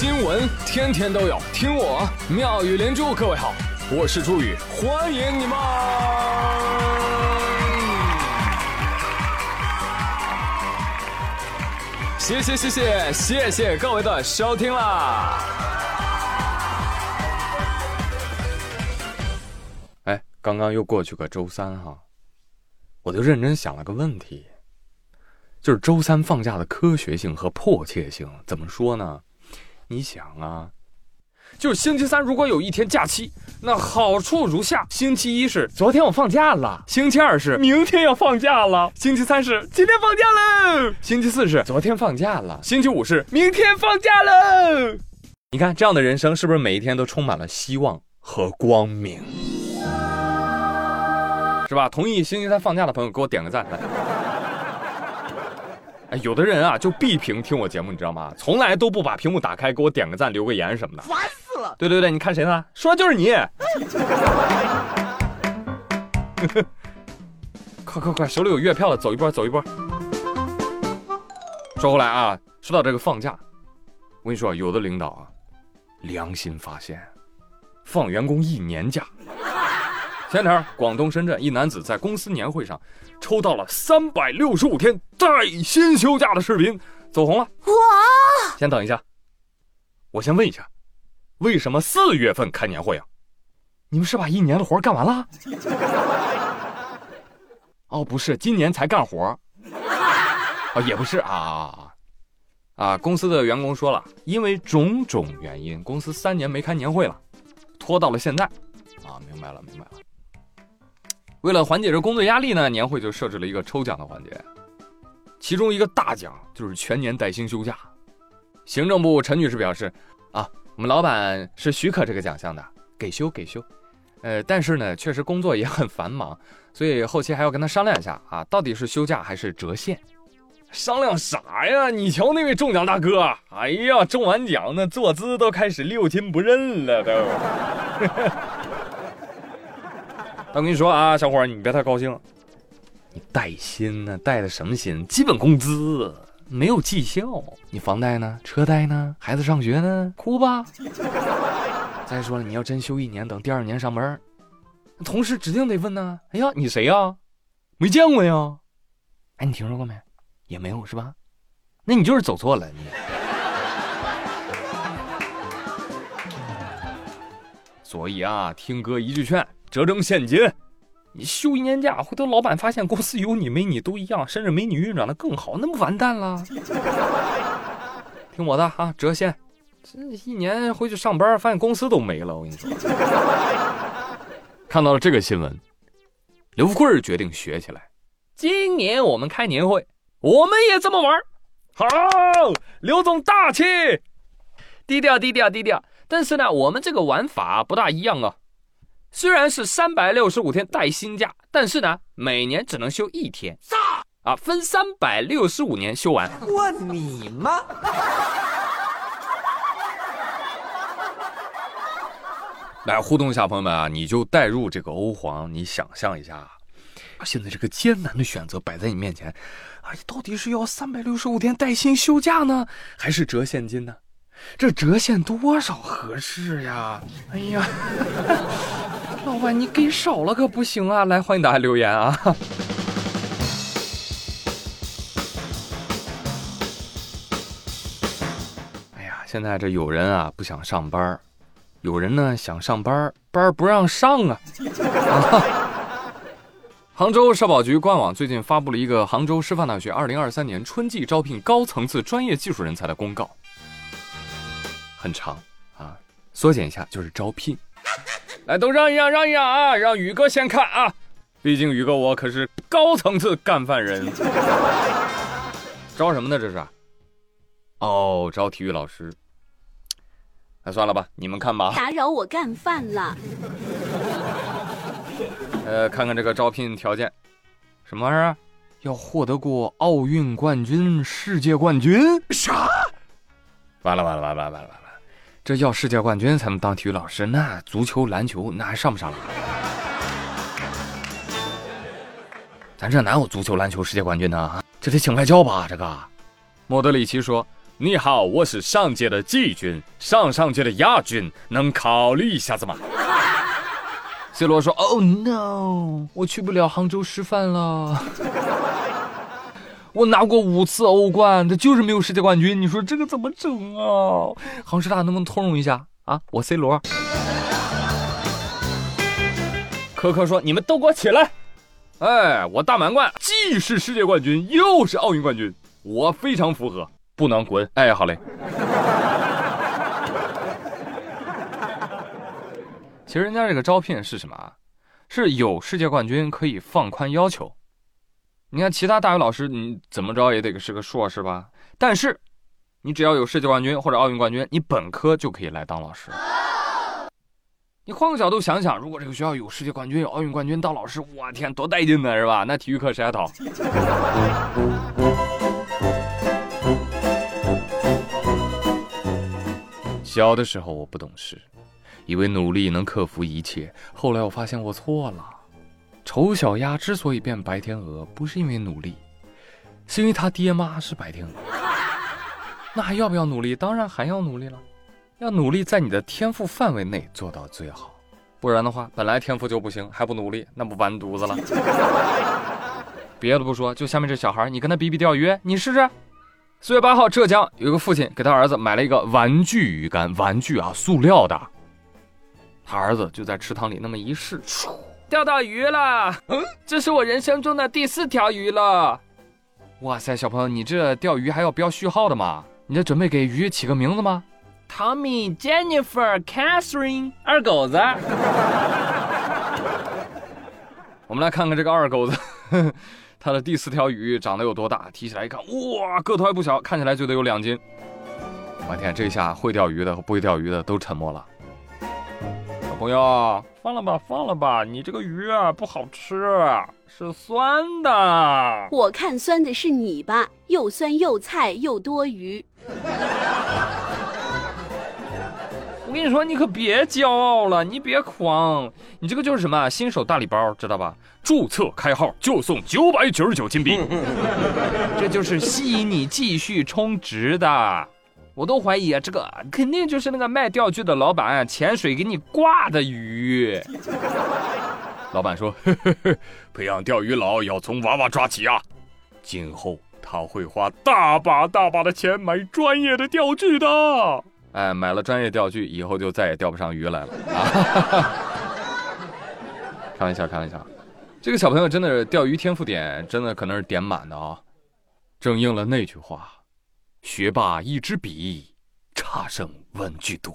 新闻天天都有，听我妙语连珠。各位好，我是朱宇，欢迎你们。谢谢谢谢谢谢各位的收听啦！哎，刚刚又过去个周三哈，我就认真想了个问题。就是周三放假的科学性和迫切性怎么说呢？你想啊，就是星期三如果有一天假期，那好处如下：星期一是昨天我放假了，星期二是明天要放假了，星期三是今天放假喽，星期四是昨天放假了，星期五是明天放假喽。你看这样的人生是不是每一天都充满了希望和光明？是吧？同意星期三放假的朋友给我点个赞来。哎，有的人啊就闭屏听我节目，你知道吗？从来都不把屏幕打开，给我点个赞、留个言什么的，烦死了！对对对，你看谁呢？说的就是你！快快快，手里有月票的，走一波，走一波。说回来啊，说到这个放假，我跟你说，有的领导啊，良心发现，放员工一年假。前天，广东深圳一男子在公司年会上抽到了三百六十五天带薪休假的视频，走红了。哇！先等一下，我先问一下，为什么四月份开年会啊？你们是把一年的活干完了？哦，不是，今年才干活。哦，也不是啊啊！公司的员工说了，因为种种原因，公司三年没开年会了，拖到了现在。啊，明白了，明白了。为了缓解这工作压力呢，年会就设置了一个抽奖的环节，其中一个大奖就是全年带薪休假。行政部陈女士表示：“啊，我们老板是许可这个奖项的，给休给休。呃，但是呢，确实工作也很繁忙，所以后期还要跟他商量一下啊，到底是休假还是折现？商量啥呀？你瞧那位中奖大哥，哎呀，中完奖那坐姿都开始六亲不认了都。”我跟你说啊，小伙儿，你别太高兴。你带薪呢？带的什么薪？基本工资没有绩效。你房贷呢？车贷呢？孩子上学呢？哭吧。再说了，你要真休一年，等第二年上班，同事指定得问呢。哎呀，你谁呀？没见过呀。哎，你听说过没？也没有是吧？那你就是走错了。你。所以啊，听哥一句劝。折成现金，你休一年假，回头老板发现公司有你没你都一样，甚至没你运转的更好，那不完蛋了？听我的啊，折现，这一年回去上班，发现公司都没了。我跟你说，看到了这个新闻，刘富贵决定学起来。今年我们开年会，我们也这么玩。好，刘总大气，低调低调低调。但是呢，我们这个玩法不大一样啊。虽然是三百六十五天带薪假，但是呢，每年只能休一天。啊，分三百六十五年休完。问你妈？来互动一下，朋友们啊，你就带入这个欧皇，你想象一下，现在这个艰难的选择摆在你面前，啊，到底是要三百六十五天带薪休假呢，还是折现金呢？这折现多少合适呀？哎呀！老板，你给少了可不行啊！来，欢迎大家留言啊！哎呀，现在这有人啊不想上班，有人呢想上班，班不让上啊！杭州社保局官网最近发布了一个杭州师范大学二零二三年春季招聘高层次专业技术人才的公告，很长啊，缩减一下就是招聘。来，都让一让，让一让啊！让宇哥先看啊，毕竟宇哥我可是高层次干饭人。招什么呢？这是？哦，招体育老师。那算了吧，你们看吧。打扰我干饭了。呃，看看这个招聘条件，什么玩意儿？要获得过奥运冠军、世界冠军？啥？完了完了完了完了完了！这要世界冠军才能当体育老师，那足球、篮球那还上不上了？咱这哪有足球、篮球世界冠军呢？这得请外教吧？这个，莫德里奇说，你好，我是上届的季军，上上届的亚军，能考虑一下子吗？C 罗说：“Oh no，我去不了杭州师范了。我拿过五次欧冠，这就是没有世界冠军。你说这个怎么整啊？杭师大能不能通融一下啊？我 C 罗。”科科说：“你们都给我起来！哎，我大满贯既是世界冠军，又是奥运冠军，我非常符合，不能滚！哎，好嘞。其实人家这个招聘是什么啊？是有世界冠军可以放宽要求。你看其他大学老师，你怎么着也得是个硕士吧？但是你只要有世界冠军或者奥运冠军，你本科就可以来当老师。”你换个角度想想，如果这个学校有世界冠军、有奥运冠军当老师，我天，多带劲呢，是吧？那体育课谁还逃？小的时候我不懂事，以为努力能克服一切。后来我发现我错了。丑小鸭之所以变白天鹅，不是因为努力，是因为他爹妈是白天鹅。那还要不要努力？当然还要努力了。要努力在你的天赋范围内做到最好，不然的话，本来天赋就不行，还不努力，那不完犊子了。别的不说，就下面这小孩，你跟他比比钓鱼，你试试。四月八号，浙江有个父亲给他儿子买了一个玩具鱼竿，玩具啊，塑料的。他儿子就在池塘里那么一试，钓到鱼了。嗯，这是我人生中的第四条鱼了。哇塞，小朋友，你这钓鱼还要标序号的吗？你这准备给鱼起个名字吗？Tommy、Jennifer、Catherine，二狗子。我们来看看这个二狗子，他的第四条鱼长得有多大？提起来一看，哇，个头还不小，看起来就得有两斤。我天，这下会钓鱼的和不会钓鱼的都沉默了。小朋友，放了吧，放了吧，你这个鱼啊不好吃，是酸的。我看酸的是你吧，又酸又菜又多余。我跟你说，你可别骄傲了，你别狂，你这个就是什么新手大礼包，知道吧？注册开号就送九百九十九金币，这就是吸引你继续充值的。我都怀疑啊，这个肯定就是那个卖钓具的老板潜水给你挂的鱼。老板说，培养钓鱼佬要从娃娃抓起啊，今后他会花大把大把的钱买专业的钓具的。哎，买了专业钓具以后就再也钓不上鱼来了啊！哈 哈开玩笑，开玩笑，这个小朋友真的是钓鱼天赋点，真的可能是点满的啊！正应了那句话：学霸一支笔，差生文具多。